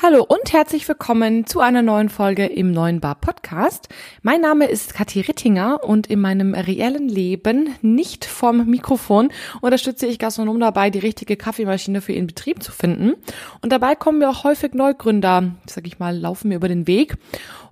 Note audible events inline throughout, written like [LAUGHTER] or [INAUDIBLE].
Hallo und herzlich willkommen zu einer neuen Folge im neuen Bar Podcast. Mein Name ist Kathi Rittinger und in meinem reellen Leben nicht vom Mikrofon unterstütze ich Gastronomen dabei, die richtige Kaffeemaschine für ihren Betrieb zu finden. Und dabei kommen mir auch häufig Neugründer, sag ich mal, laufen mir über den Weg.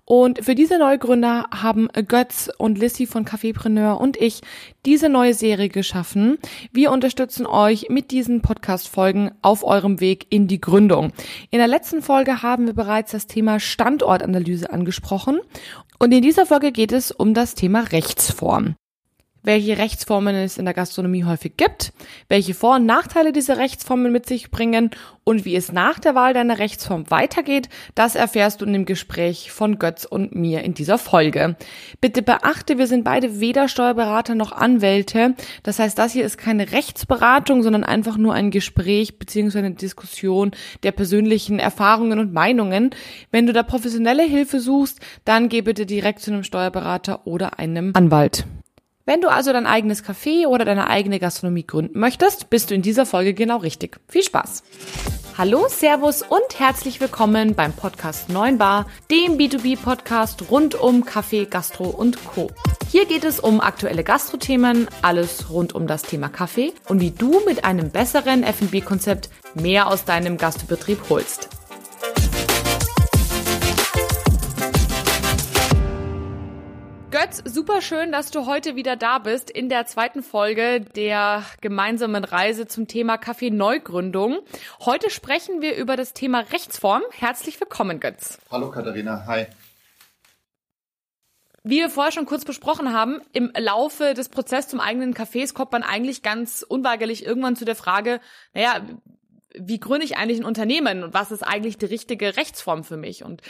Und für diese Neugründer haben Götz und Lissy von Cafépreneur und ich diese neue Serie geschaffen. Wir unterstützen euch mit diesen Podcast-Folgen auf eurem Weg in die Gründung. In der letzten Folge haben wir bereits das Thema Standortanalyse angesprochen. Und in dieser Folge geht es um das Thema Rechtsform welche Rechtsformen es in der Gastronomie häufig gibt, welche Vor- und Nachteile diese Rechtsformen mit sich bringen und wie es nach der Wahl deiner Rechtsform weitergeht, das erfährst du in dem Gespräch von Götz und mir in dieser Folge. Bitte beachte, wir sind beide weder Steuerberater noch Anwälte. Das heißt, das hier ist keine Rechtsberatung, sondern einfach nur ein Gespräch bzw. eine Diskussion der persönlichen Erfahrungen und Meinungen. Wenn du da professionelle Hilfe suchst, dann geh bitte direkt zu einem Steuerberater oder einem Anwalt. Wenn du also dein eigenes Café oder deine eigene Gastronomie gründen möchtest, bist du in dieser Folge genau richtig. Viel Spaß! Hallo, Servus und herzlich willkommen beim Podcast 9 Bar, dem B2B-Podcast rund um Kaffee, Gastro und Co. Hier geht es um aktuelle Gastrothemen, alles rund um das Thema Kaffee und wie du mit einem besseren F&B-Konzept mehr aus deinem Gastbetrieb holst. Götz, super schön, dass du heute wieder da bist in der zweiten Folge der gemeinsamen Reise zum Thema Kaffee Neugründung. Heute sprechen wir über das Thema Rechtsform. Herzlich willkommen, Götz. Hallo Katharina, hi. Wie wir vorher schon kurz besprochen haben, im Laufe des Prozesses zum eigenen Cafés kommt man eigentlich ganz unweigerlich irgendwann zu der Frage, naja, wie gründe ich eigentlich ein Unternehmen und was ist eigentlich die richtige Rechtsform für mich? Und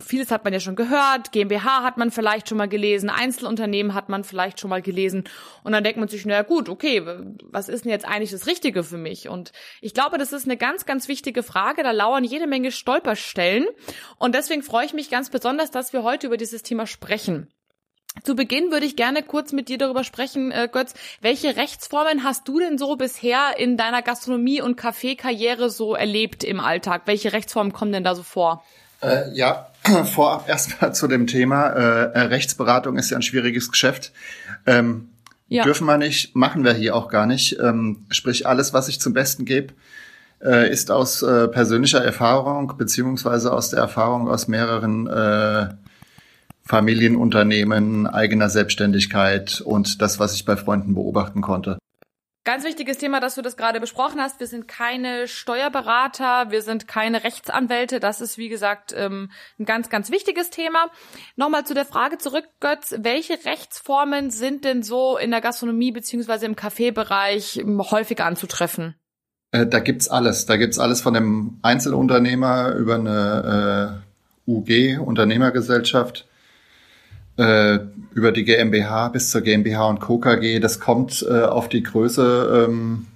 vieles hat man ja schon gehört, GmbH hat man vielleicht schon mal gelesen, Einzelunternehmen hat man vielleicht schon mal gelesen und dann denkt man sich, na gut, okay, was ist denn jetzt eigentlich das Richtige für mich? Und ich glaube, das ist eine ganz, ganz wichtige Frage, da lauern jede Menge Stolperstellen und deswegen freue ich mich ganz besonders, dass wir heute über dieses Thema sprechen. Zu Beginn würde ich gerne kurz mit dir darüber sprechen, äh, Götz. Welche Rechtsformen hast du denn so bisher in deiner Gastronomie- und Kaffeekarriere so erlebt im Alltag? Welche Rechtsformen kommen denn da so vor? Äh, ja, [CLEARS THROAT] vorab erstmal zu dem Thema. Äh, äh, Rechtsberatung ist ja ein schwieriges Geschäft. Ähm, ja. Dürfen wir nicht, machen wir hier auch gar nicht. Ähm, sprich, alles, was ich zum Besten gebe, äh, ist aus äh, persönlicher Erfahrung beziehungsweise aus der Erfahrung aus mehreren äh, Familienunternehmen, eigener Selbstständigkeit und das, was ich bei Freunden beobachten konnte. Ganz wichtiges Thema, dass du das gerade besprochen hast. Wir sind keine Steuerberater, wir sind keine Rechtsanwälte. Das ist, wie gesagt, ähm, ein ganz, ganz wichtiges Thema. Nochmal zu der Frage zurück, Götz. Welche Rechtsformen sind denn so in der Gastronomie beziehungsweise im Kaffeebereich häufig anzutreffen? Äh, da gibt's alles. Da gibt's alles von dem Einzelunternehmer über eine äh, UG, Unternehmergesellschaft, äh, über die GmbH bis zur GmbH und Co. KG. Das kommt äh, auf die Größe, ähm,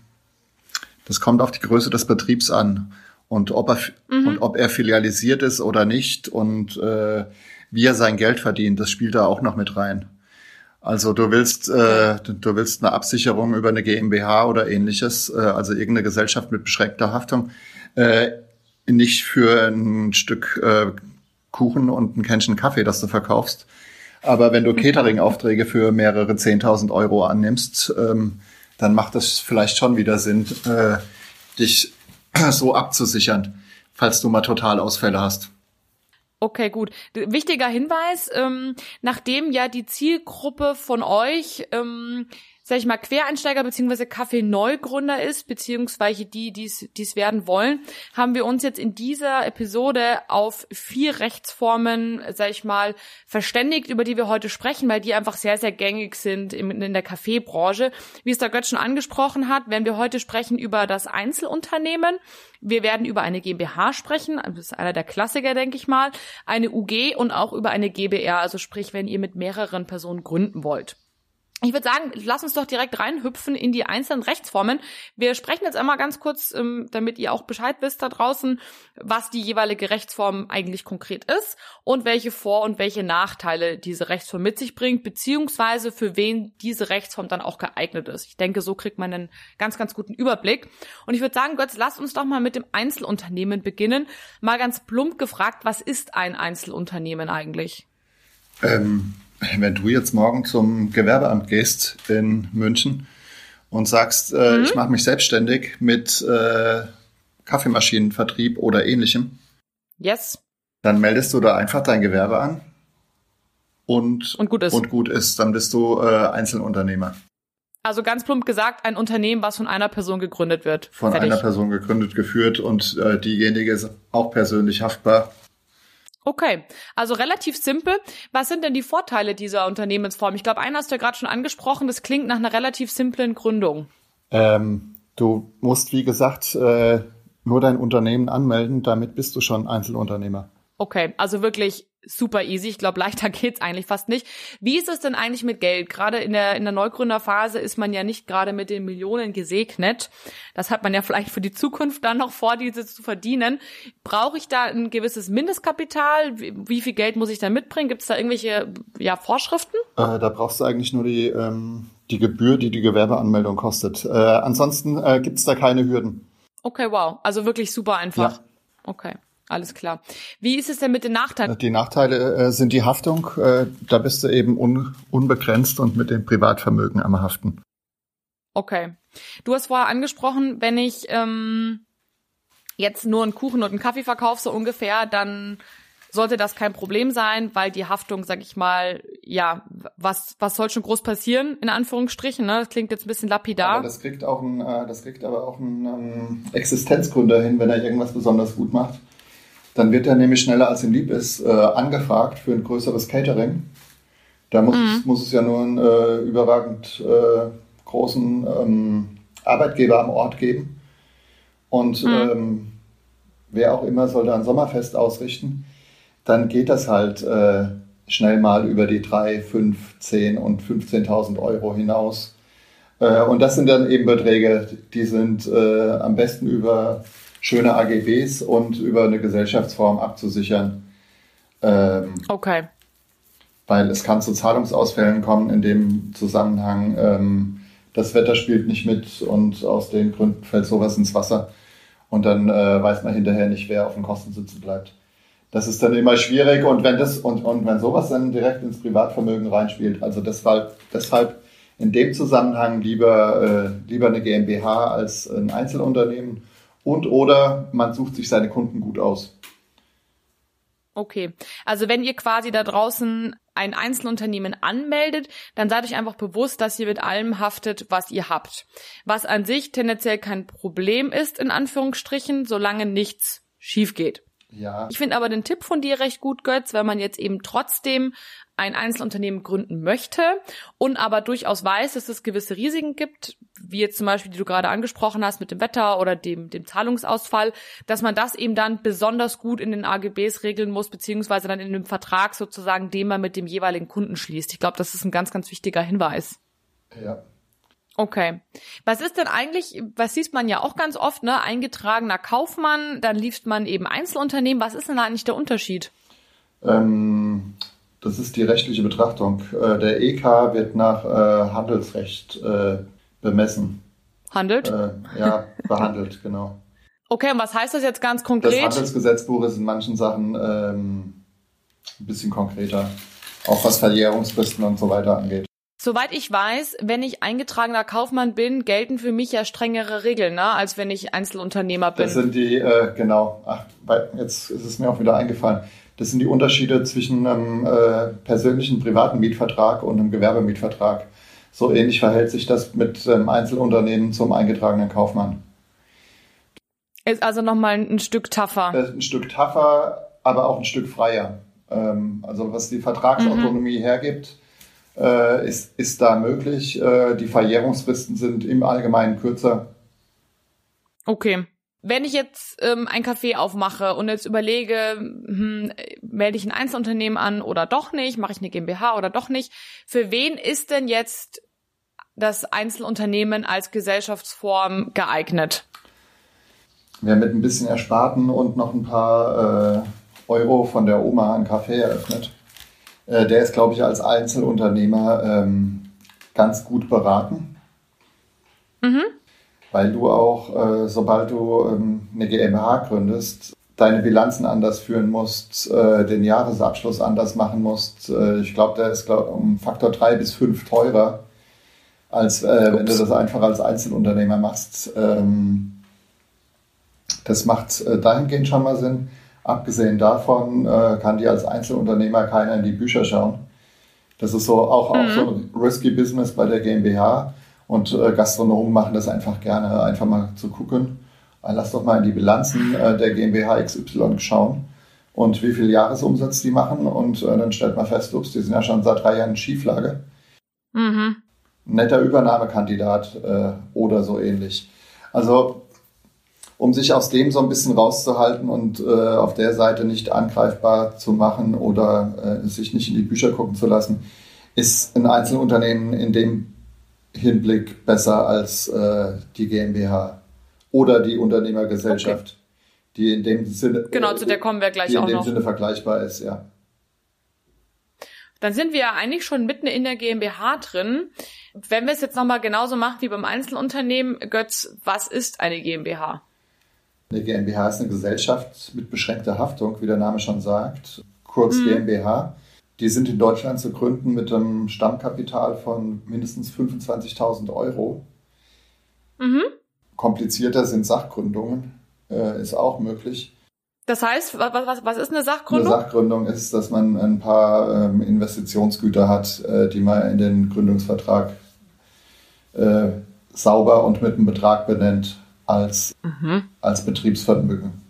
das kommt auf die Größe des Betriebs an und ob er mhm. und ob er filialisiert ist oder nicht und äh, wie er sein Geld verdient. Das spielt da auch noch mit rein. Also du willst, äh, du willst eine Absicherung über eine GmbH oder ähnliches, äh, also irgendeine Gesellschaft mit beschränkter Haftung, äh, nicht für ein Stück äh, Kuchen und ein Kännchen Kaffee, das du verkaufst, aber wenn du Catering-Aufträge für mehrere 10.000 Euro annimmst, ähm, dann macht es vielleicht schon wieder Sinn, äh, dich [CLEARS THROAT] so abzusichern, falls du mal Totalausfälle hast. Okay, gut. Wichtiger Hinweis, ähm, nachdem ja die Zielgruppe von euch ähm, sag ich mal, Quereinsteiger beziehungsweise Kaffee-Neugründer ist, beziehungsweise die, die es werden wollen, haben wir uns jetzt in dieser Episode auf vier Rechtsformen, sag ich mal, verständigt, über die wir heute sprechen, weil die einfach sehr, sehr gängig sind in, in der Kaffeebranche. Wie es der Götz schon angesprochen hat, werden wir heute sprechen über das Einzelunternehmen. Wir werden über eine GmbH sprechen, das ist einer der Klassiker, denke ich mal, eine UG und auch über eine GBR, also sprich, wenn ihr mit mehreren Personen gründen wollt. Ich würde sagen, lass uns doch direkt reinhüpfen in die einzelnen Rechtsformen. Wir sprechen jetzt einmal ganz kurz, ähm, damit ihr auch Bescheid wisst da draußen, was die jeweilige Rechtsform eigentlich konkret ist und welche Vor- und welche Nachteile diese Rechtsform mit sich bringt, beziehungsweise für wen diese Rechtsform dann auch geeignet ist. Ich denke, so kriegt man einen ganz, ganz guten Überblick. Und ich würde sagen, Götz, lass uns doch mal mit dem Einzelunternehmen beginnen. Mal ganz plump gefragt, was ist ein Einzelunternehmen eigentlich? Ähm wenn du jetzt morgen zum Gewerbeamt gehst in München und sagst, äh, mhm. ich mache mich selbstständig mit äh, Kaffeemaschinenvertrieb oder ähnlichem, yes. dann meldest du da einfach dein Gewerbe an und, und, gut, ist. und gut ist. Dann bist du äh, Einzelunternehmer. Also ganz plump gesagt, ein Unternehmen, was von einer Person gegründet wird. Von Fertig. einer Person gegründet, geführt und äh, diejenige ist auch persönlich haftbar Okay, also relativ simpel. Was sind denn die Vorteile dieser Unternehmensform? Ich glaube, einen hast du ja gerade schon angesprochen. Das klingt nach einer relativ simplen Gründung. Ähm, du musst, wie gesagt, äh, nur dein Unternehmen anmelden. Damit bist du schon Einzelunternehmer. Okay, also wirklich super easy. Ich glaube, leichter [LAUGHS] geht's eigentlich fast nicht. Wie ist es denn eigentlich mit Geld? Gerade in der, in der Neugründerphase ist man ja nicht gerade mit den Millionen gesegnet. Das hat man ja vielleicht für die Zukunft dann noch vor, diese zu verdienen. Brauche ich da ein gewisses Mindestkapital? Wie, wie viel Geld muss ich da mitbringen? Gibt es da irgendwelche ja, Vorschriften? Äh, da brauchst du eigentlich nur die, ähm, die Gebühr, die die Gewerbeanmeldung kostet. Äh, ansonsten äh, gibt es da keine Hürden. Okay, wow. Also wirklich super einfach. Ja. Okay. Alles klar. Wie ist es denn mit den Nachteilen? Die Nachteile äh, sind die Haftung. Äh, da bist du eben un unbegrenzt und mit dem Privatvermögen am Haften. Okay. Du hast vorher angesprochen, wenn ich ähm, jetzt nur einen Kuchen und einen Kaffee verkaufe, so ungefähr, dann sollte das kein Problem sein, weil die Haftung, sag ich mal, ja, was, was soll schon groß passieren, in Anführungsstrichen, ne? Das klingt jetzt ein bisschen lapidar. Aber das kriegt auch ein, äh, das kriegt aber auch ein ähm, Existenzgründer hin, wenn er irgendwas besonders gut macht. Dann wird er nämlich schneller als ihm lieb ist äh, angefragt für ein größeres Catering. Da muss, mhm. muss es ja nur einen äh, überragend äh, großen ähm, Arbeitgeber am Ort geben. Und mhm. ähm, wer auch immer soll da ein Sommerfest ausrichten, dann geht das halt äh, schnell mal über die 3, 5, 10 und 15.000 Euro hinaus. Äh, und das sind dann eben Beträge, die sind äh, am besten über schöne AGBs und über eine Gesellschaftsform abzusichern. Ähm, okay. Weil es kann zu Zahlungsausfällen kommen in dem Zusammenhang. Ähm, das Wetter spielt nicht mit und aus den Gründen fällt sowas ins Wasser. Und dann äh, weiß man hinterher nicht, wer auf den Kosten sitzen bleibt. Das ist dann immer schwierig und wenn das und, und wenn sowas dann direkt ins Privatvermögen reinspielt, also deshalb, deshalb in dem Zusammenhang lieber, äh, lieber eine GmbH als ein Einzelunternehmen und oder man sucht sich seine Kunden gut aus. Okay, also wenn ihr quasi da draußen ein Einzelunternehmen anmeldet, dann seid euch einfach bewusst, dass ihr mit allem haftet, was ihr habt. Was an sich tendenziell kein Problem ist, in Anführungsstrichen, solange nichts schief geht. Ja. Ich finde aber den Tipp von dir recht gut, Götz, wenn man jetzt eben trotzdem ein Einzelunternehmen gründen möchte und aber durchaus weiß, dass es gewisse Risiken gibt, wie jetzt zum Beispiel, die du gerade angesprochen hast mit dem Wetter oder dem, dem Zahlungsausfall, dass man das eben dann besonders gut in den AGBs regeln muss, beziehungsweise dann in dem Vertrag sozusagen, den man mit dem jeweiligen Kunden schließt. Ich glaube, das ist ein ganz, ganz wichtiger Hinweis. Ja. Okay. Was ist denn eigentlich, was sieht man ja auch ganz oft, ne? Eingetragener Kaufmann, dann liest man eben Einzelunternehmen. Was ist denn da eigentlich der Unterschied? Ähm, das ist die rechtliche Betrachtung. Äh, der EK wird nach äh, Handelsrecht äh, bemessen. Handelt? ja, behandelt, [LAUGHS] genau. Okay, und was heißt das jetzt ganz konkret? Das Handelsgesetzbuch ist in manchen Sachen ähm, ein bisschen konkreter, auch was Verjährungsfristen und so weiter angeht. Soweit ich weiß, wenn ich eingetragener Kaufmann bin, gelten für mich ja strengere Regeln, ne, als wenn ich Einzelunternehmer bin. Das sind die, äh, genau, ach, jetzt ist es mir auch wieder eingefallen. Das sind die Unterschiede zwischen einem äh, persönlichen privaten Mietvertrag und einem Gewerbemietvertrag. So ähnlich verhält sich das mit ähm, Einzelunternehmen zum eingetragenen Kaufmann. Ist also nochmal ein Stück tougher. Äh, ein Stück tougher, aber auch ein Stück freier. Ähm, also was die Vertragsautonomie mhm. hergibt, äh, ist, ist da möglich. Äh, die Verjährungsfristen sind im Allgemeinen kürzer. Okay. Wenn ich jetzt ähm, ein Café aufmache und jetzt überlege, hm, melde ich ein Einzelunternehmen an oder doch nicht, mache ich eine GmbH oder doch nicht, für wen ist denn jetzt das Einzelunternehmen als Gesellschaftsform geeignet? Wer mit ein bisschen Ersparten und noch ein paar äh, Euro von der Oma einen Café eröffnet, äh, der ist, glaube ich, als Einzelunternehmer ähm, ganz gut beraten. Mhm. Weil du auch, äh, sobald du ähm, eine GmbH gründest, deine Bilanzen anders führen musst, äh, den Jahresabschluss anders machen musst. Äh, ich glaube, der ist glaub, um Faktor drei bis fünf teurer, als äh, wenn du das einfach als Einzelunternehmer machst. Ähm, das macht äh, dahingehend schon mal Sinn. Abgesehen davon äh, kann dir als Einzelunternehmer keiner in die Bücher schauen. Das ist so auch, mhm. auch so ein risky Business bei der GmbH. Und äh, Gastronomen machen das einfach gerne, einfach mal zu gucken äh, lass doch mal in die Bilanzen äh, der GmbH XY schauen und wie viel Jahresumsatz die machen. Und äh, dann stellt man fest, ups, die sind ja schon seit drei Jahren in Schieflage. Mhm. Netter Übernahmekandidat äh, oder so ähnlich. Also, um sich aus dem so ein bisschen rauszuhalten und äh, auf der Seite nicht angreifbar zu machen oder äh, sich nicht in die Bücher gucken zu lassen, ist ein Einzelunternehmen in dem Hinblick besser als die GmbH oder die Unternehmergesellschaft, okay. die in dem Sinne genau zu der kommen wir gleich die auch in dem noch. Sinne vergleichbar ist, ja. Dann sind wir ja eigentlich schon mitten in der GmbH drin. Wenn wir es jetzt nochmal genauso machen wie beim Einzelunternehmen, Götz, was ist eine GmbH? Eine GmbH ist eine Gesellschaft mit beschränkter Haftung, wie der Name schon sagt, kurz mhm. GmbH. Die sind in Deutschland zu gründen mit einem Stammkapital von mindestens 25.000 Euro. Mhm. Komplizierter sind Sachgründungen, äh, ist auch möglich. Das heißt, was, was, was ist eine Sachgründung? Eine Sachgründung ist, dass man ein paar ähm, Investitionsgüter hat, äh, die man in den Gründungsvertrag äh, sauber und mit einem Betrag benennt als, mhm. als Betriebsvermögen.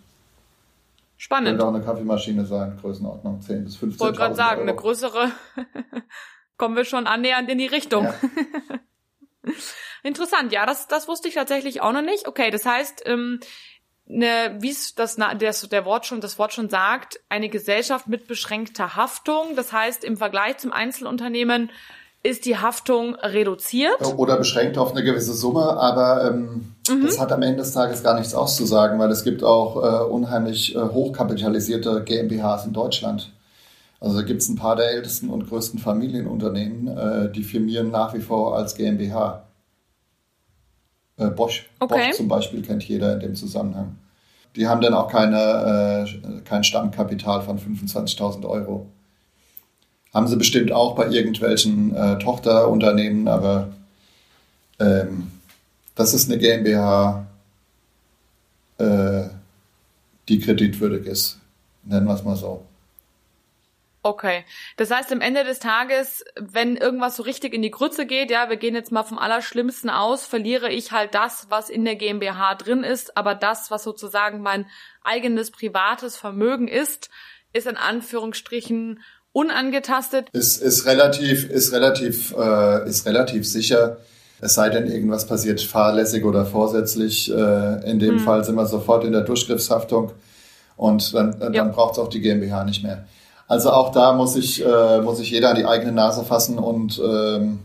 Spannend. Könnte auch eine Kaffeemaschine sein, Größenordnung 10 bis 15 Ich wollte gerade sagen, Euro. eine größere [LAUGHS] kommen wir schon annähernd in die Richtung. Ja. [LAUGHS] Interessant, ja, das, das wusste ich tatsächlich auch noch nicht. Okay, das heißt, ähm, ne, wie es das, das der Wort schon das Wort schon sagt, eine Gesellschaft mit beschränkter Haftung. Das heißt, im Vergleich zum Einzelunternehmen ist die Haftung reduziert. Oder beschränkt auf eine gewisse Summe, aber ähm, mhm. das hat am Ende des Tages gar nichts auszusagen, weil es gibt auch äh, unheimlich äh, hochkapitalisierte GmbHs in Deutschland. Also da gibt es ein paar der ältesten und größten Familienunternehmen, äh, die firmieren nach wie vor als GmbH. Äh, Bosch, okay. Bosch zum Beispiel kennt jeder in dem Zusammenhang. Die haben dann auch keine, äh, kein Stammkapital von 25.000 Euro. Haben sie bestimmt auch bei irgendwelchen äh, Tochterunternehmen, aber ähm, das ist eine GmbH, äh, die kreditwürdig ist. Nennen wir es mal so. Okay. Das heißt, am Ende des Tages, wenn irgendwas so richtig in die Grütze geht, ja, wir gehen jetzt mal vom Allerschlimmsten aus, verliere ich halt das, was in der GmbH drin ist, aber das, was sozusagen mein eigenes privates Vermögen ist, ist in Anführungsstrichen unangetastet. Ist, ist relativ, ist relativ, äh, ist relativ sicher. Es sei denn, irgendwas passiert fahrlässig oder vorsätzlich. Äh, in dem hm. Fall sind wir sofort in der Durchgriffshaftung und dann, dann ja. braucht es auch die GmbH nicht mehr. Also auch da muss sich, äh, muss sich jeder an die eigene Nase fassen und ähm,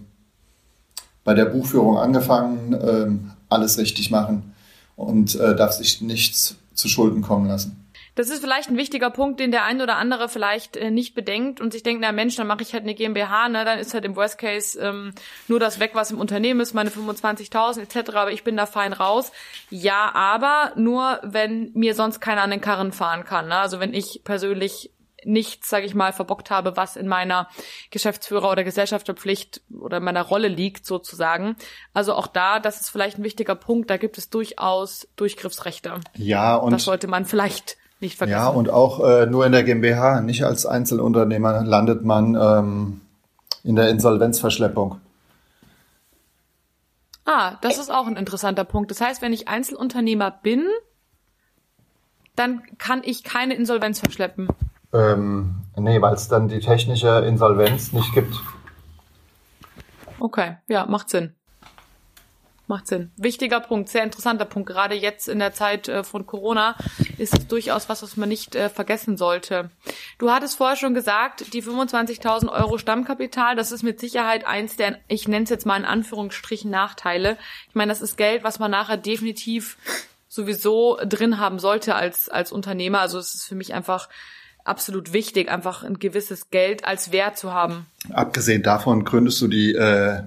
bei der Buchführung angefangen, ähm, alles richtig machen und äh, darf sich nichts zu Schulden kommen lassen. Das ist vielleicht ein wichtiger Punkt, den der ein oder andere vielleicht äh, nicht bedenkt und sich denkt, na Mensch, dann mache ich halt eine GmbH, ne, dann ist halt im Worst Case ähm, nur das weg, was im Unternehmen ist, meine 25.000 etc., aber ich bin da fein raus. Ja, aber nur, wenn mir sonst keiner an den Karren fahren kann. Ne? Also wenn ich persönlich nichts, sage ich mal, verbockt habe, was in meiner Geschäftsführer- oder Gesellschafterpflicht oder meiner Rolle liegt sozusagen. Also auch da, das ist vielleicht ein wichtiger Punkt, da gibt es durchaus Durchgriffsrechte. Ja, und das sollte man vielleicht nicht vergessen. Ja, und auch äh, nur in der GmbH, nicht als Einzelunternehmer landet man ähm, in der Insolvenzverschleppung. Ah, das ist auch ein interessanter Punkt. Das heißt, wenn ich Einzelunternehmer bin, dann kann ich keine Insolvenz verschleppen. Ähm, nee, weil es dann die technische Insolvenz nicht gibt. Okay, ja, macht Sinn. Macht Sinn. Wichtiger Punkt, sehr interessanter Punkt. Gerade jetzt in der Zeit äh, von Corona ist es durchaus was, was man nicht äh, vergessen sollte. Du hattest vorher schon gesagt, die 25.000 Euro Stammkapital, das ist mit Sicherheit eins der, ich nenne es jetzt mal in Anführungsstrichen Nachteile. Ich meine, das ist Geld, was man nachher definitiv sowieso drin haben sollte als als Unternehmer. Also es ist für mich einfach absolut wichtig, einfach ein gewisses Geld als Wert zu haben. Abgesehen davon gründest du die äh,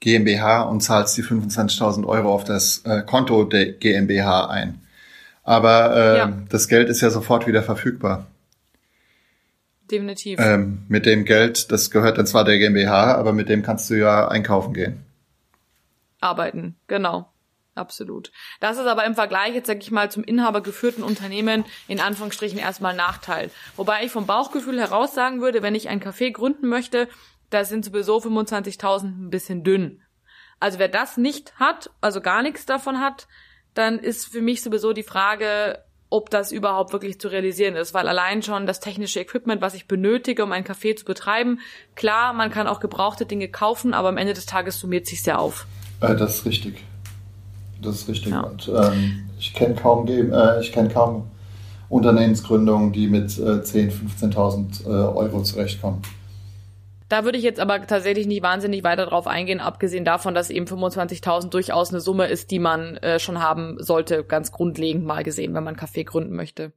GmbH und zahlst die 25.000 Euro auf das äh, Konto der GmbH ein. Aber äh, ja. das Geld ist ja sofort wieder verfügbar. Definitiv. Ähm, mit dem Geld, das gehört dann zwar der GmbH, aber mit dem kannst du ja einkaufen gehen. Arbeiten, genau. Absolut. Das ist aber im Vergleich jetzt, sag ich mal, zum inhabergeführten Unternehmen in Anführungsstrichen erstmal Nachteil. Wobei ich vom Bauchgefühl heraus sagen würde, wenn ich ein Café gründen möchte, da sind sowieso 25.000 ein bisschen dünn. Also wer das nicht hat, also gar nichts davon hat, dann ist für mich sowieso die Frage, ob das überhaupt wirklich zu realisieren ist, weil allein schon das technische Equipment, was ich benötige, um ein Café zu betreiben, klar, man kann auch gebrauchte Dinge kaufen, aber am Ende des Tages summiert sich sehr auf. Äh, das ist richtig. Das ist richtig. Ja. Und, ähm, ich kenne kaum, äh, ich kenn kaum Unternehmensgründungen, die mit äh, 10.000, 15.000 äh, Euro zurechtkommen. Da würde ich jetzt aber tatsächlich nicht wahnsinnig weiter drauf eingehen, abgesehen davon, dass eben 25.000 durchaus eine Summe ist, die man äh, schon haben sollte, ganz grundlegend mal gesehen, wenn man Café gründen möchte.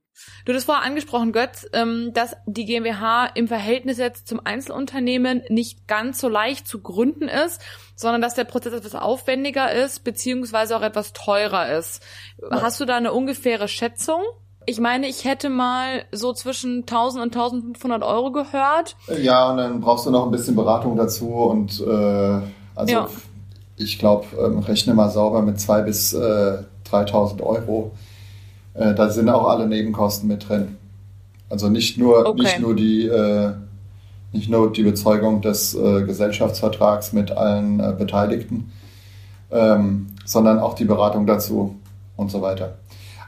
Du hast vorher angesprochen, Götz, ähm, dass die GmbH im Verhältnis jetzt zum Einzelunternehmen nicht ganz so leicht zu gründen ist, sondern dass der Prozess etwas aufwendiger ist, beziehungsweise auch etwas teurer ist. Hast du da eine ungefähre Schätzung? Ich meine, ich hätte mal so zwischen 1000 und 1500 Euro gehört. Ja, und dann brauchst du noch ein bisschen Beratung dazu und äh, also ja. ich glaube, ähm, rechne mal sauber mit 2 bis äh, 3000 Euro. Äh, da sind auch alle Nebenkosten mit drin. Also nicht nur, okay. nicht nur die äh, nicht nur die Bezeugung des äh, Gesellschaftsvertrags mit allen äh, Beteiligten, ähm, sondern auch die Beratung dazu und so weiter.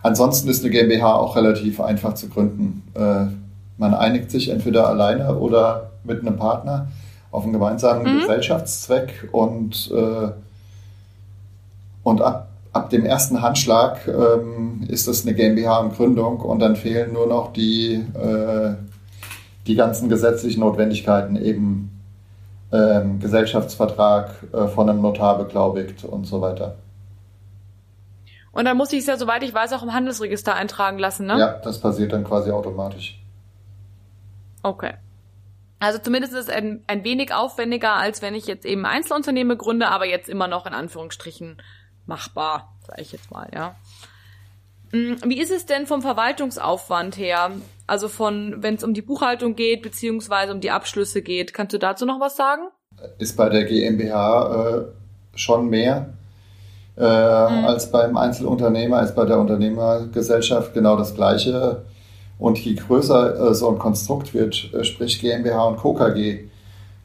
Ansonsten ist eine GmbH auch relativ einfach zu gründen. Äh, man einigt sich entweder alleine oder mit einem Partner auf einen gemeinsamen mhm. Gesellschaftszweck und, äh, und ab, ab dem ersten Handschlag ähm, ist das eine GmbH in Gründung und dann fehlen nur noch die, äh, die ganzen gesetzlichen Notwendigkeiten, eben ähm, Gesellschaftsvertrag von einem Notar beglaubigt und so weiter. Und dann muss ich es ja, soweit ich weiß, auch im Handelsregister eintragen lassen, ne? Ja, das passiert dann quasi automatisch. Okay. Also zumindest ist es ein, ein wenig aufwendiger, als wenn ich jetzt eben Einzelunternehmen gründe, aber jetzt immer noch in Anführungsstrichen machbar, sage ich jetzt mal, ja. Hm, wie ist es denn vom Verwaltungsaufwand her? Also von, wenn es um die Buchhaltung geht, beziehungsweise um die Abschlüsse geht. Kannst du dazu noch was sagen? Ist bei der GmbH äh, schon mehr äh, mhm. als beim Einzelunternehmer, ist bei der Unternehmergesellschaft genau das Gleiche. Und je größer äh, so ein Konstrukt wird, äh, sprich GmbH und Co. KG,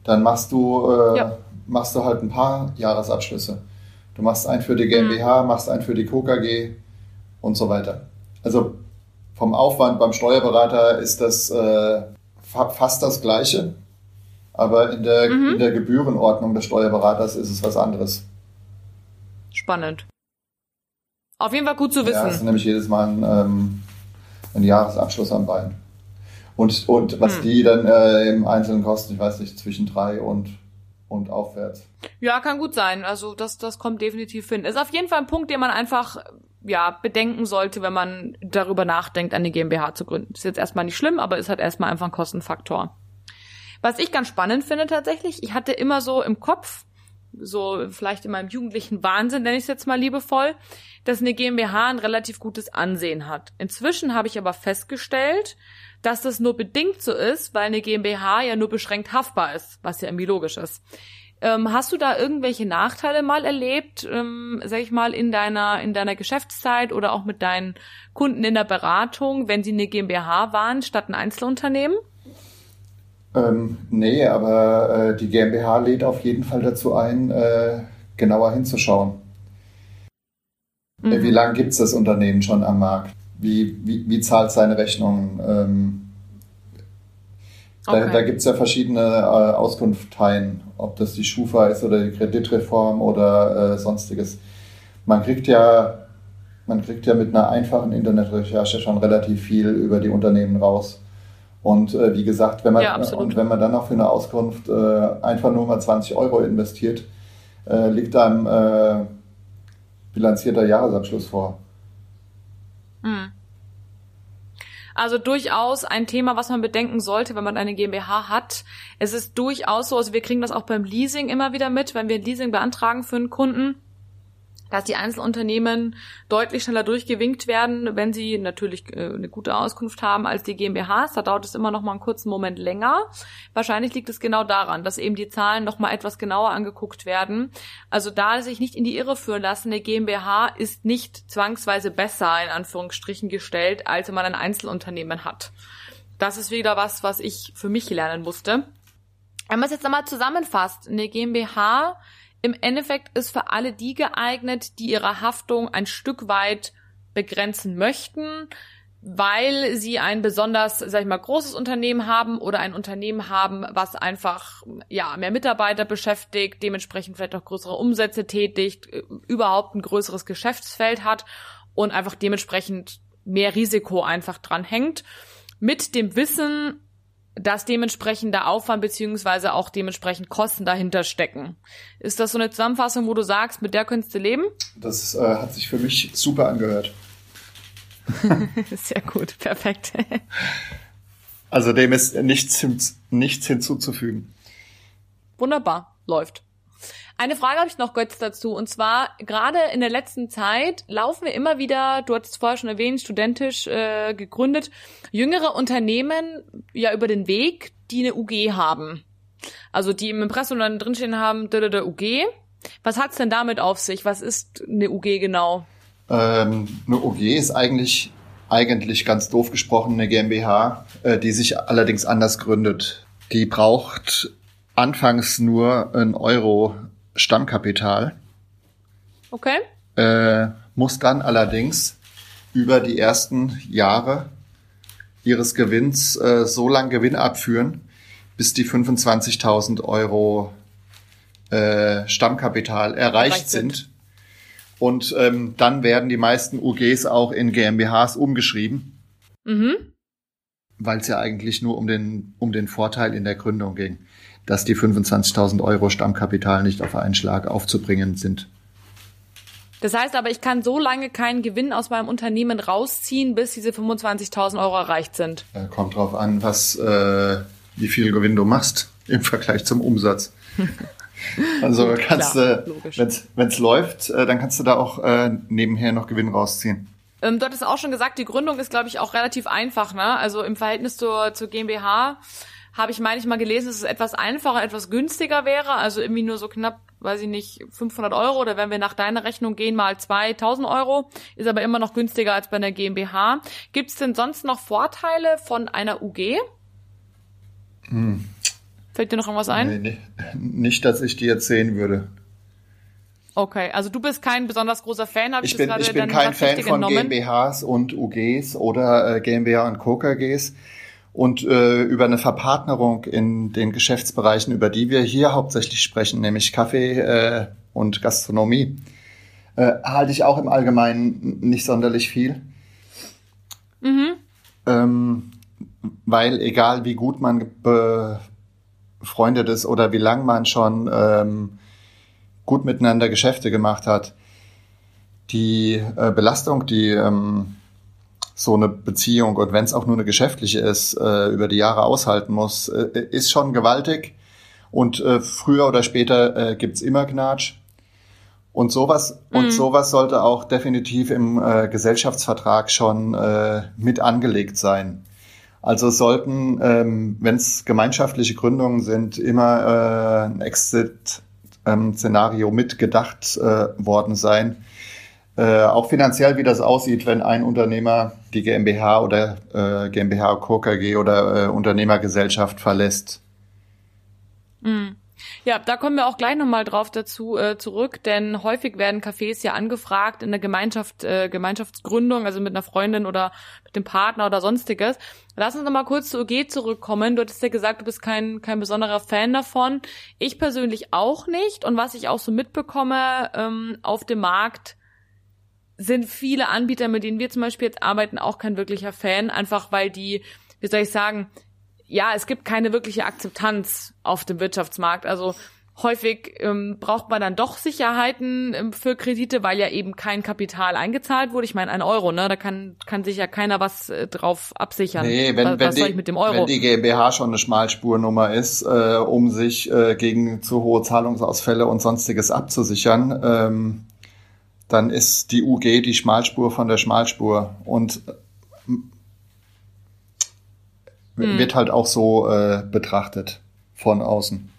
dann machst du, äh, ja. machst du halt ein paar Jahresabschlüsse. Du machst einen für die GmbH, mhm. machst einen für die Co. KG und so weiter. Also vom Aufwand beim Steuerberater ist das fa fast das Gleiche, aber in der, mhm. in der Gebührenordnung des Steuerberaters ist es was anderes. Spannend. Auf jeden Fall gut zu wissen. Ja, das ist nämlich jedes Mal ein, ähm, ein Jahresabschluss am Bein. Und, und was hm. die dann äh, im Einzelnen kosten, ich weiß nicht, zwischen drei und, und aufwärts. Ja, kann gut sein. Also das, das kommt definitiv hin. Ist auf jeden Fall ein Punkt, den man einfach ja, bedenken sollte, wenn man darüber nachdenkt, eine GmbH zu gründen. Ist jetzt erstmal nicht schlimm, aber ist halt erstmal einfach ein Kostenfaktor. Was ich ganz spannend finde tatsächlich, ich hatte immer so im Kopf, so vielleicht in meinem jugendlichen Wahnsinn, nenne ich es jetzt mal liebevoll, dass eine GmbH ein relativ gutes Ansehen hat. Inzwischen habe ich aber festgestellt, dass das nur bedingt so ist, weil eine GmbH ja nur beschränkt haftbar ist, was ja irgendwie logisch ist. Ähm, hast du da irgendwelche Nachteile mal erlebt, ähm, sag ich mal, in deiner, in deiner Geschäftszeit oder auch mit deinen Kunden in der Beratung, wenn sie eine GmbH waren statt ein Einzelunternehmen? Ähm, nee, aber äh, die GmbH lädt auf jeden Fall dazu ein, äh, genauer hinzuschauen. Mhm. Wie lange gibt es das Unternehmen schon am Markt? Wie, wie, wie zahlt seine Rechnungen? Ähm, Okay. Da, da gibt es ja verschiedene äh, Auskunfteien, ob das die Schufa ist oder die Kreditreform oder äh, sonstiges. Man kriegt ja, man kriegt ja mit einer einfachen Internetrecherche schon relativ viel über die Unternehmen raus. Und äh, wie gesagt, wenn man ja, und wenn man dann noch für eine Auskunft äh, einfach nur mal 20 Euro investiert, äh, liegt einem äh, bilanzierter Jahresabschluss vor. Mhm. Also durchaus ein Thema, was man bedenken sollte, wenn man eine GmbH hat. Es ist durchaus so, also wir kriegen das auch beim Leasing immer wieder mit, wenn wir ein Leasing beantragen für einen Kunden dass die Einzelunternehmen deutlich schneller durchgewinkt werden, wenn sie natürlich äh, eine gute Auskunft haben als die GmbHs. Da dauert es immer noch mal einen kurzen Moment länger. Wahrscheinlich liegt es genau daran, dass eben die Zahlen noch mal etwas genauer angeguckt werden. Also da sich nicht in die Irre führen lassen, eine GmbH ist nicht zwangsweise besser in Anführungsstrichen gestellt, als wenn man ein Einzelunternehmen hat. Das ist wieder was, was ich für mich lernen musste. Wenn man es jetzt nochmal zusammenfasst, eine GmbH im Endeffekt ist für alle die geeignet, die ihre Haftung ein Stück weit begrenzen möchten, weil sie ein besonders, sag ich mal, großes Unternehmen haben oder ein Unternehmen haben, was einfach ja mehr Mitarbeiter beschäftigt, dementsprechend vielleicht auch größere Umsätze tätigt, überhaupt ein größeres Geschäftsfeld hat und einfach dementsprechend mehr Risiko einfach dran hängt. Mit dem Wissen, dass dementsprechend der Aufwand beziehungsweise auch dementsprechend Kosten dahinter stecken. Ist das so eine Zusammenfassung, wo du sagst, mit der könntest du leben? Das äh, hat sich für mich super angehört. [LAUGHS] Sehr gut, perfekt. also dem ist nichts, nichts hinzuzufügen. Wunderbar, läuft. Eine Frage habe ich noch, Götz, dazu. Und zwar, gerade in der letzten Zeit laufen wir immer wieder, du hattest vorher schon erwähnt, studentisch äh, gegründet, jüngere Unternehmen ja über den Weg, die eine UG haben. Also die im Impressum dann drinstehen haben, der UG. Was hat's denn damit auf sich? Was ist eine UG genau? Ähm, eine UG ist eigentlich, eigentlich ganz doof gesprochen eine GmbH, äh, die sich allerdings anders gründet. Die braucht anfangs nur ein Euro Stammkapital. Okay. Äh, muss dann allerdings über die ersten Jahre ihres Gewinns äh, so lang Gewinn abführen, bis die 25.000 Euro äh, Stammkapital erreicht, erreicht sind. sind. Und ähm, dann werden die meisten UGs auch in GmbHs umgeschrieben. Mhm. Weil es ja eigentlich nur um den, um den Vorteil in der Gründung ging dass die 25.000 Euro Stammkapital nicht auf einen Schlag aufzubringen sind. Das heißt aber, ich kann so lange keinen Gewinn aus meinem Unternehmen rausziehen, bis diese 25.000 Euro erreicht sind. Äh, kommt drauf an, was, äh, wie viel Gewinn du machst [LAUGHS] im Vergleich zum Umsatz. [LAUGHS] also kannst du, wenn es läuft, äh, dann kannst du da auch äh, nebenher noch Gewinn rausziehen. Ähm, du hattest auch schon gesagt, die Gründung ist, glaube ich, auch relativ einfach, ne? Also im Verhältnis zur, zur GmbH habe ich, meine ich mal gelesen, dass es etwas einfacher, etwas günstiger wäre. Also irgendwie nur so knapp, weiß ich nicht, 500 Euro oder wenn wir nach deiner Rechnung gehen, mal 2000 Euro. Ist aber immer noch günstiger als bei einer GmbH. Gibt es denn sonst noch Vorteile von einer UG? Hm. Fällt dir noch irgendwas ein? Nee, nicht, dass ich dir erzählen würde. Okay, also du bist kein besonders großer Fan, habe ich, ich bin, Ich bin kein Fan von genommen? GmbHs und UGs oder äh, GmbH und KKGs und äh, über eine Verpartnerung in den Geschäftsbereichen, über die wir hier hauptsächlich sprechen, nämlich Kaffee äh, und Gastronomie, äh, halte ich auch im Allgemeinen nicht sonderlich viel. Mhm. Ähm, weil egal wie gut man befreundet ist oder wie lang man schon ähm, gut miteinander Geschäfte gemacht hat, die äh, Belastung, die ähm, so eine Beziehung und wenn es auch nur eine geschäftliche ist, äh, über die Jahre aushalten muss, äh, ist schon gewaltig. Und äh, früher oder später äh, gibt's immer Gnatsch. Und sowas, mhm. und sowas sollte auch definitiv im äh, Gesellschaftsvertrag schon äh, mit angelegt sein. Also sollten, ähm, wenn es gemeinschaftliche Gründungen sind, immer äh, ein Exit-Szenario ähm, mitgedacht äh, worden sein äh, auch finanziell, wie das aussieht, wenn ein Unternehmer die GmbH oder äh, GmbH, KKG oder äh, Unternehmergesellschaft verlässt. Mhm. Ja, da kommen wir auch gleich nochmal drauf dazu äh, zurück, denn häufig werden Cafés ja angefragt in der Gemeinschaft, äh, Gemeinschaftsgründung, also mit einer Freundin oder mit dem Partner oder sonstiges. Lass uns nochmal kurz zu OG zurückkommen. Du hattest ja gesagt, du bist kein, kein besonderer Fan davon. Ich persönlich auch nicht. Und was ich auch so mitbekomme ähm, auf dem Markt, sind viele Anbieter, mit denen wir zum Beispiel jetzt arbeiten, auch kein wirklicher Fan, einfach weil die, wie soll ich sagen, ja, es gibt keine wirkliche Akzeptanz auf dem Wirtschaftsmarkt. Also häufig ähm, braucht man dann doch Sicherheiten ähm, für Kredite, weil ja eben kein Kapital eingezahlt wurde. Ich meine, ein Euro, ne? Da kann, kann sich ja keiner was äh, drauf absichern. Nee, wenn, was, wenn, was die, mit dem Euro? wenn die GmbH schon eine Schmalspurnummer ist, äh, um sich äh, gegen zu hohe Zahlungsausfälle und sonstiges abzusichern, ähm, dann ist die UG die Schmalspur von der Schmalspur. Und hm. wird halt auch so äh, betrachtet von außen.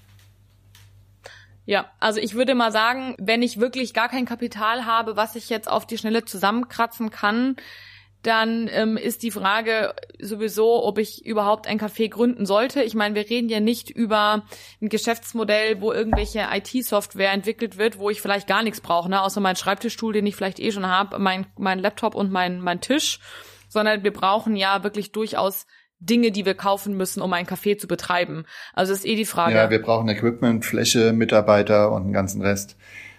Ja, also ich würde mal sagen, wenn ich wirklich gar kein Kapital habe, was ich jetzt auf die Schnelle zusammenkratzen kann, dann ähm, ist die Frage sowieso, ob ich überhaupt ein Café gründen sollte. Ich meine, wir reden ja nicht über ein Geschäftsmodell, wo irgendwelche IT-Software entwickelt wird, wo ich vielleicht gar nichts brauche, ne? außer meinen Schreibtischstuhl, den ich vielleicht eh schon habe, mein, mein Laptop und mein, mein Tisch, sondern wir brauchen ja wirklich durchaus Dinge, die wir kaufen müssen, um ein Café zu betreiben. Also ist eh die Frage. Ja, wir brauchen Equipment, Fläche, Mitarbeiter und den ganzen Rest.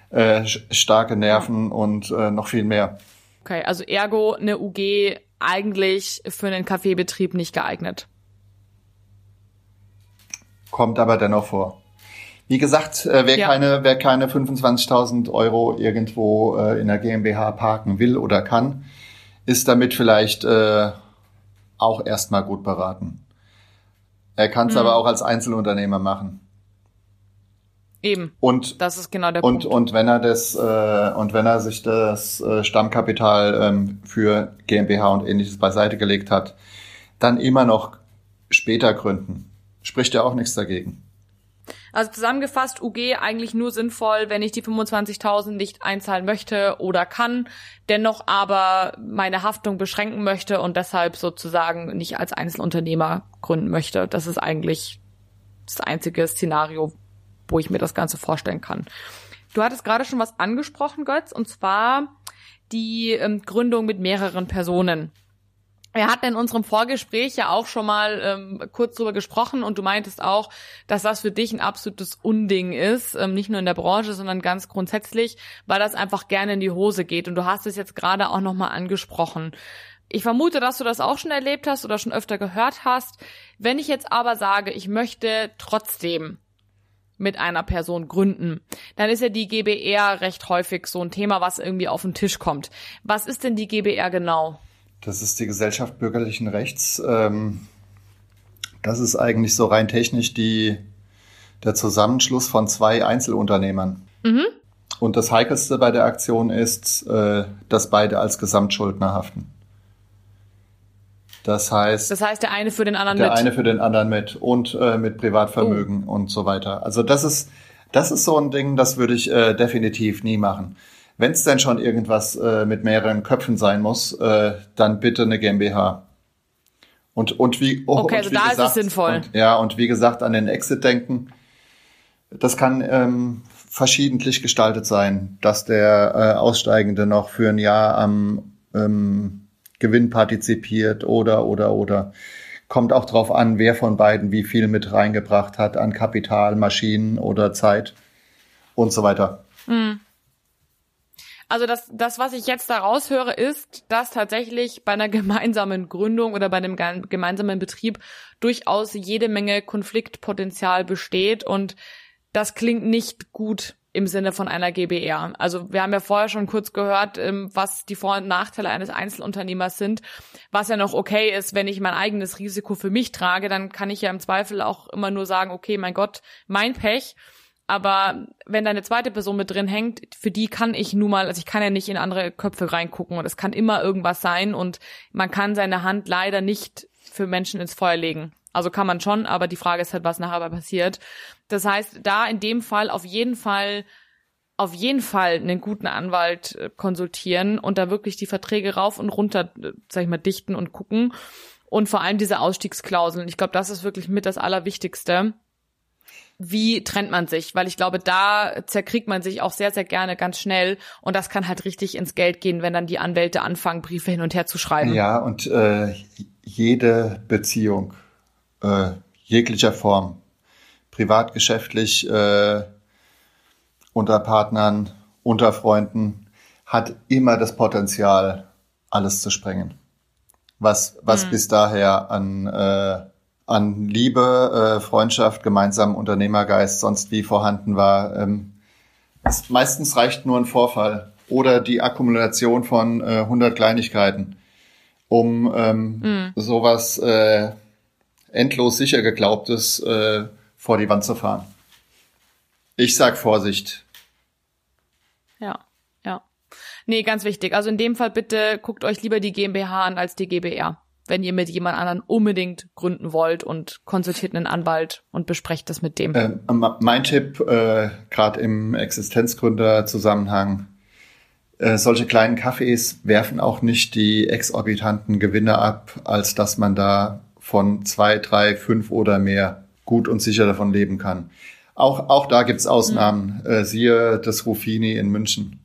Äh, starke Nerven ja. und äh, noch viel mehr. Okay, also ergo eine UG eigentlich für einen Kaffeebetrieb nicht geeignet. Kommt aber dennoch vor. Wie gesagt, äh, wer, ja. keine, wer keine 25.000 Euro irgendwo äh, in der GmbH parken will oder kann, ist damit vielleicht äh, auch erstmal gut beraten. Er kann es mhm. aber auch als Einzelunternehmer machen. Eben. Und das ist genau der und, Punkt. Und wenn er das äh, und wenn er sich das äh, Stammkapital ähm, für GmbH und ähnliches beiseite gelegt hat, dann immer noch später gründen. Spricht ja auch nichts dagegen. Also zusammengefasst, UG eigentlich nur sinnvoll, wenn ich die 25.000 nicht einzahlen möchte oder kann, dennoch aber meine Haftung beschränken möchte und deshalb sozusagen nicht als Einzelunternehmer gründen möchte. Das ist eigentlich das einzige Szenario, wo ich mir das Ganze vorstellen kann. Du hattest gerade schon was angesprochen, Götz, und zwar die ähm, Gründung mit mehreren Personen. Wir hatten in unserem Vorgespräch ja auch schon mal ähm, kurz drüber gesprochen und du meintest auch, dass das für dich ein absolutes Unding ist, ähm, nicht nur in der Branche, sondern ganz grundsätzlich, weil das einfach gerne in die Hose geht. Und du hast es jetzt gerade auch nochmal angesprochen. Ich vermute, dass du das auch schon erlebt hast oder schon öfter gehört hast. Wenn ich jetzt aber sage, ich möchte trotzdem mit einer Person gründen, dann ist ja die GBR recht häufig so ein Thema, was irgendwie auf den Tisch kommt. Was ist denn die GBR genau? Das ist die Gesellschaft bürgerlichen Rechts. Ähm, das ist eigentlich so rein technisch die, der Zusammenschluss von zwei Einzelunternehmern. Mhm. Und das Heikelste bei der Aktion ist, äh, dass beide als Gesamtschuldner haften. Das heißt. Das heißt, der eine für den anderen der mit. Der eine für den anderen mit und äh, mit Privatvermögen oh. und so weiter. Also das ist, das ist so ein Ding, das würde ich äh, definitiv nie machen. Wenn es denn schon irgendwas äh, mit mehreren Köpfen sein muss, äh, dann bitte eine GmbH. Und, und wie, oh, okay, und also wie da gesagt, ist es sinnvoll. Und, ja, und wie gesagt, an den Exit denken. Das kann ähm, verschiedentlich gestaltet sein, dass der äh, Aussteigende noch für ein Jahr am ähm, Gewinn partizipiert oder, oder, oder. Kommt auch drauf an, wer von beiden wie viel mit reingebracht hat an Kapital, Maschinen oder Zeit und so weiter. Mhm. Also das, das, was ich jetzt da raushöre, ist, dass tatsächlich bei einer [LAUGHS] gemeinsamen Gründung oder bei einem gemeinsamen Betrieb durchaus jede Menge Konfliktpotenzial besteht und das klingt nicht gut im Sinne von einer GBR. Also wir haben ja vorher schon kurz gehört, ähm, was die Vor- und Nachteile eines Einzelunternehmers sind. Was ja noch okay ist, wenn ich mein eigenes Risiko für mich trage, dann kann ich ja im Zweifel auch immer nur sagen, okay, mein Gott, mein Pech. Aber wenn da eine zweite Person mit drin hängt, für die kann ich nun mal, also ich kann ja nicht in andere Köpfe reingucken und es kann immer irgendwas sein und man kann seine Hand leider nicht für Menschen ins Feuer legen. Also kann man schon, aber die Frage ist halt, was nachher passiert. Das heißt, da in dem Fall auf jeden Fall auf jeden Fall einen guten Anwalt äh, konsultieren und da wirklich die Verträge rauf und runter, äh, sag ich mal, dichten und gucken. Und vor allem diese Ausstiegsklauseln. Ich glaube, das ist wirklich mit das Allerwichtigste wie trennt man sich? Weil ich glaube, da zerkriegt man sich auch sehr, sehr gerne ganz schnell. Und das kann halt richtig ins Geld gehen, wenn dann die Anwälte anfangen, Briefe hin und her zu schreiben. Ja, und äh, jede Beziehung äh, jeglicher Form, privatgeschäftlich, äh, unter Partnern, unter Freunden, hat immer das Potenzial, alles zu sprengen. Was, was mhm. bis daher an äh, an Liebe, äh, Freundschaft, gemeinsamen Unternehmergeist sonst wie vorhanden war. Ähm, es, meistens reicht nur ein Vorfall oder die Akkumulation von äh, 100 Kleinigkeiten, um ähm, mhm. sowas äh, endlos sicher geglaubtes äh, vor die Wand zu fahren. Ich sag Vorsicht. Ja, ja. Nee, ganz wichtig. Also in dem Fall bitte guckt euch lieber die GmbH an als die GBR wenn ihr mit jemand anderen unbedingt gründen wollt und konsultiert einen Anwalt und besprecht das mit dem. Äh, mein Tipp, äh, gerade im Existenzgründer-Zusammenhang, äh, solche kleinen Cafés werfen auch nicht die exorbitanten Gewinne ab, als dass man da von zwei, drei, fünf oder mehr gut und sicher davon leben kann. Auch, auch da gibt's Ausnahmen. Mhm. Äh, siehe das Ruffini in München.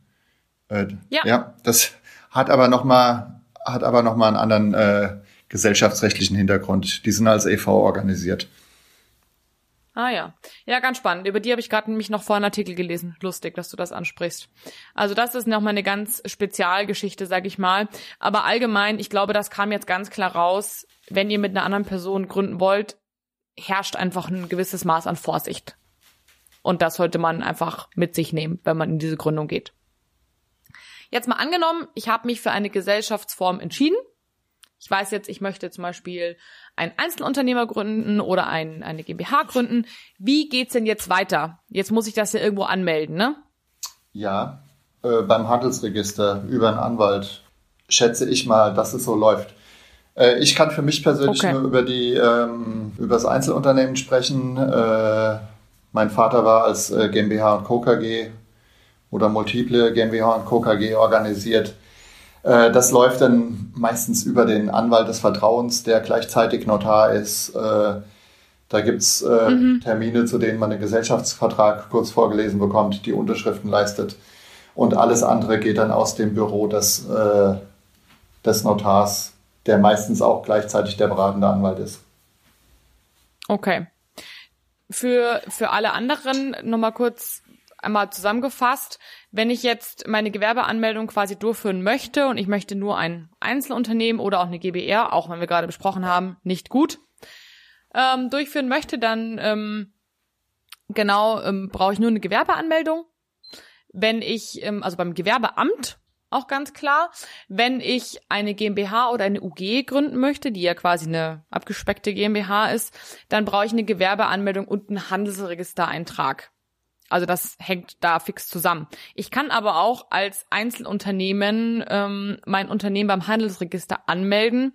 Äh, ja. ja, das hat aber noch mal hat aber noch mal einen anderen äh, gesellschaftsrechtlichen Hintergrund. Die sind als EV organisiert. Ah ja. Ja, ganz spannend. Über die habe ich gerade nämlich noch vor einem Artikel gelesen. Lustig, dass du das ansprichst. Also das ist noch mal eine ganz Spezialgeschichte, sag ich mal. Aber allgemein, ich glaube, das kam jetzt ganz klar raus. Wenn ihr mit einer anderen Person gründen wollt, herrscht einfach ein gewisses Maß an Vorsicht. Und das sollte man einfach mit sich nehmen, wenn man in diese Gründung geht. Jetzt mal angenommen, ich habe mich für eine Gesellschaftsform entschieden ich weiß jetzt, ich möchte zum Beispiel ein Einzelunternehmer gründen oder ein, eine GmbH gründen. Wie geht's denn jetzt weiter? Jetzt muss ich das ja irgendwo anmelden, ne? Ja, äh, beim Handelsregister über einen Anwalt schätze ich mal, dass es so läuft. Äh, ich kann für mich persönlich okay. nur über die ähm, über das Einzelunternehmen sprechen. Äh, mein Vater war als äh, GmbH und Co. KG oder multiple GmbH und Co. KG organisiert äh, das läuft dann meistens über den Anwalt des Vertrauens, der gleichzeitig Notar ist. Äh, da gibt's äh, mhm. Termine, zu denen man den Gesellschaftsvertrag kurz vorgelesen bekommt, die Unterschriften leistet. Und alles andere geht dann aus dem Büro des, des Notars, der meistens auch gleichzeitig der beratende Anwalt ist. Okay. Für, für alle anderen nochmal kurz einmal zusammengefasst, wenn ich jetzt meine Gewerbeanmeldung quasi durchführen möchte und ich möchte nur ein Einzelunternehmen oder auch eine GBR, auch wenn wir gerade besprochen haben, nicht gut, ähm, durchführen möchte, dann ähm, genau ähm, brauche ich nur eine Gewerbeanmeldung. Wenn ich, ähm, also beim Gewerbeamt auch ganz klar, wenn ich eine GmbH oder eine UG gründen möchte, die ja quasi eine abgespeckte GmbH ist, dann brauche ich eine Gewerbeanmeldung und einen Handelsregistereintrag. Also das hängt da fix zusammen. Ich kann aber auch als Einzelunternehmen ähm, mein Unternehmen beim Handelsregister anmelden.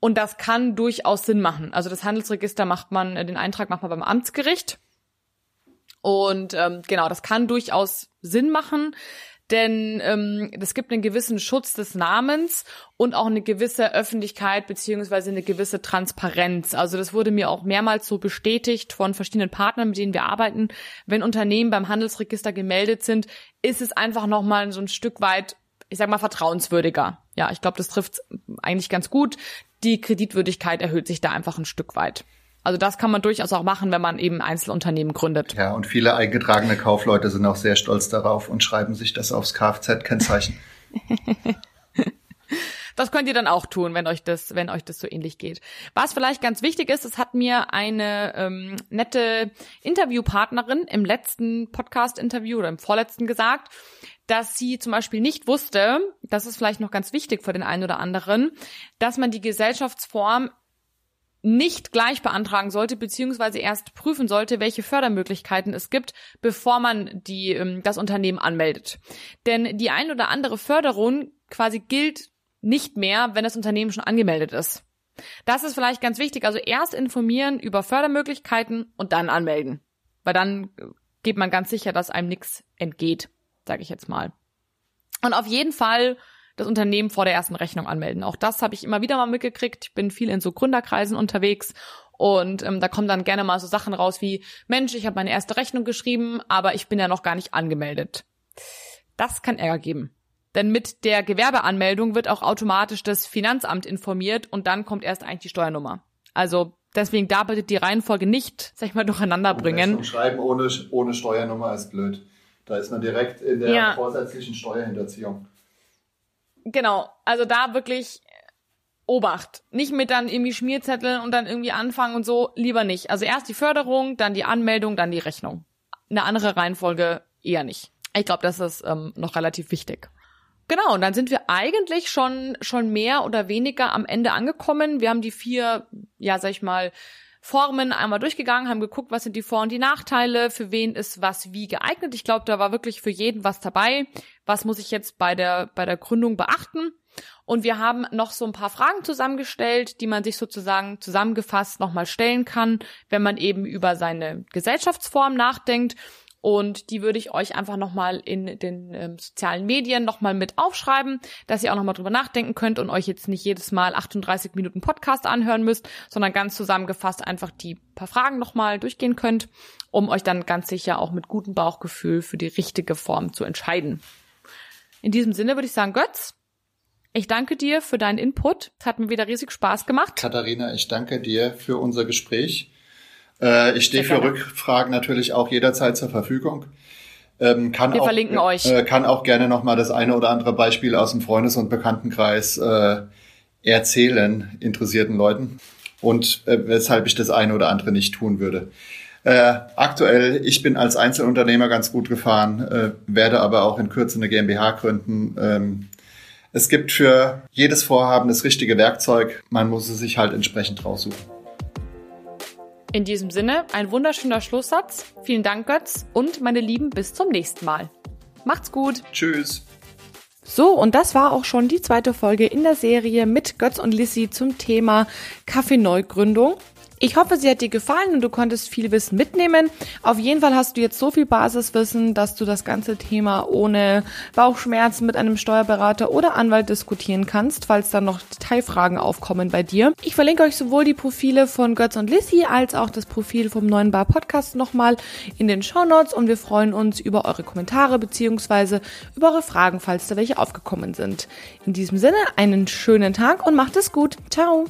Und das kann durchaus Sinn machen. Also das Handelsregister macht man, äh, den Eintrag macht man beim Amtsgericht. Und ähm, genau, das kann durchaus Sinn machen denn ähm, es gibt einen gewissen Schutz des Namens und auch eine gewisse Öffentlichkeit beziehungsweise eine gewisse Transparenz. Also das wurde mir auch mehrmals so bestätigt von verschiedenen Partnern, mit denen wir arbeiten. Wenn Unternehmen beim Handelsregister gemeldet sind, ist es einfach nochmal so ein Stück weit, ich sag mal, vertrauenswürdiger. Ja, ich glaube, das trifft eigentlich ganz gut. Die Kreditwürdigkeit erhöht sich da einfach ein Stück weit. Also das kann man durchaus auch machen, wenn man eben Einzelunternehmen gründet. Ja, und viele eingetragene Kaufleute sind auch sehr stolz darauf und schreiben sich das aufs Kfz-Kennzeichen. [LAUGHS] Das könnt ihr dann auch tun, wenn euch das, wenn euch das so ähnlich geht. Was vielleicht ganz wichtig ist, es hat mir eine ähm, nette Interviewpartnerin im letzten Podcast-Interview oder im vorletzten gesagt, dass sie zum Beispiel nicht wusste, das ist vielleicht noch ganz wichtig für den einen oder anderen, dass man die Gesellschaftsform nicht gleich beantragen sollte, beziehungsweise erst prüfen sollte, welche Fördermöglichkeiten es gibt, bevor man die, ähm, das Unternehmen anmeldet. Denn die ein oder andere Förderung quasi gilt nicht mehr, wenn das Unternehmen schon angemeldet ist. Das ist vielleicht ganz wichtig. Also erst informieren über Fördermöglichkeiten und dann anmelden. Weil dann äh, geht man ganz sicher, dass einem nichts entgeht, sage ich jetzt mal. Und auf jeden Fall das Unternehmen vor der ersten Rechnung anmelden. Auch das habe ich immer wieder mal mitgekriegt. Ich bin viel in so Gründerkreisen unterwegs Und ähm, da kommen dann gerne mal so Sachen raus wie, Mensch, ich habe meine erste Rechnung geschrieben, aber ich bin ja noch gar nicht angemeldet. Das kann Ärger geben. Denn mit der Gewerbeanmeldung wird auch automatisch das Finanzamt informiert und dann kommt erst eigentlich die Steuernummer. Also deswegen da bitte die Reihenfolge nicht, sag ich mal, durcheinander bringen. Und schreiben ohne, ohne Steuernummer ist blöd. Da ist man direkt in der ja. vorsätzlichen Steuerhinterziehung. Genau, also da wirklich Obacht. Nicht mit dann irgendwie Schmierzetteln und dann irgendwie anfangen und so, lieber nicht. Also erst die Förderung, dann die Anmeldung, dann die Rechnung. Eine andere Reihenfolge eher nicht. Ich glaube, das ist ähm, noch relativ wichtig. Genau, und dann sind wir eigentlich schon, schon mehr oder weniger am Ende angekommen. Wir haben die vier, ja, sag ich mal, Formen einmal durchgegangen, haben geguckt, was sind die Vor- und die Nachteile, für wen ist was wie geeignet. Ich glaube, da war wirklich für jeden was dabei. Was muss ich jetzt bei der, bei der Gründung beachten? Und wir haben noch so ein paar Fragen zusammengestellt, die man sich sozusagen zusammengefasst nochmal stellen kann, wenn man eben über seine Gesellschaftsform nachdenkt. Und die würde ich euch einfach nochmal in den ähm, sozialen Medien nochmal mit aufschreiben, dass ihr auch nochmal drüber nachdenken könnt und euch jetzt nicht jedes Mal 38 Minuten Podcast anhören müsst, sondern ganz zusammengefasst einfach die paar Fragen nochmal durchgehen könnt, um euch dann ganz sicher auch mit gutem Bauchgefühl für die richtige Form zu entscheiden. In diesem Sinne würde ich sagen, Götz, ich danke dir für deinen Input. Es hat mir wieder riesig Spaß gemacht. Katharina, ich danke dir für unser Gespräch. Äh, ich stehe für Rückfragen natürlich auch jederzeit zur Verfügung. Ähm, kann Wir auch, verlinken euch. Äh, kann auch gerne nochmal das eine oder andere Beispiel aus dem Freundes- und Bekanntenkreis äh, erzählen, interessierten Leuten. Und äh, weshalb ich das eine oder andere nicht tun würde. Äh, aktuell, ich bin als Einzelunternehmer ganz gut gefahren, äh, werde aber auch in Kürze eine GmbH gründen. Ähm, es gibt für jedes Vorhaben das richtige Werkzeug. Man muss es sich halt entsprechend raussuchen. In diesem Sinne, ein wunderschöner Schlusssatz. Vielen Dank, Götz. Und meine Lieben, bis zum nächsten Mal. Macht's gut. Tschüss. So, und das war auch schon die zweite Folge in der Serie mit Götz und Lissy zum Thema Kaffeeneugründung. Ich hoffe, sie hat dir gefallen und du konntest viel Wissen mitnehmen. Auf jeden Fall hast du jetzt so viel Basiswissen, dass du das ganze Thema ohne Bauchschmerzen mit einem Steuerberater oder Anwalt diskutieren kannst, falls dann noch Detailfragen aufkommen bei dir. Ich verlinke euch sowohl die Profile von Götz und Lissy als auch das Profil vom neuen Bar Podcast nochmal in den Show Notes und wir freuen uns über eure Kommentare beziehungsweise über eure Fragen, falls da welche aufgekommen sind. In diesem Sinne einen schönen Tag und macht es gut. Ciao!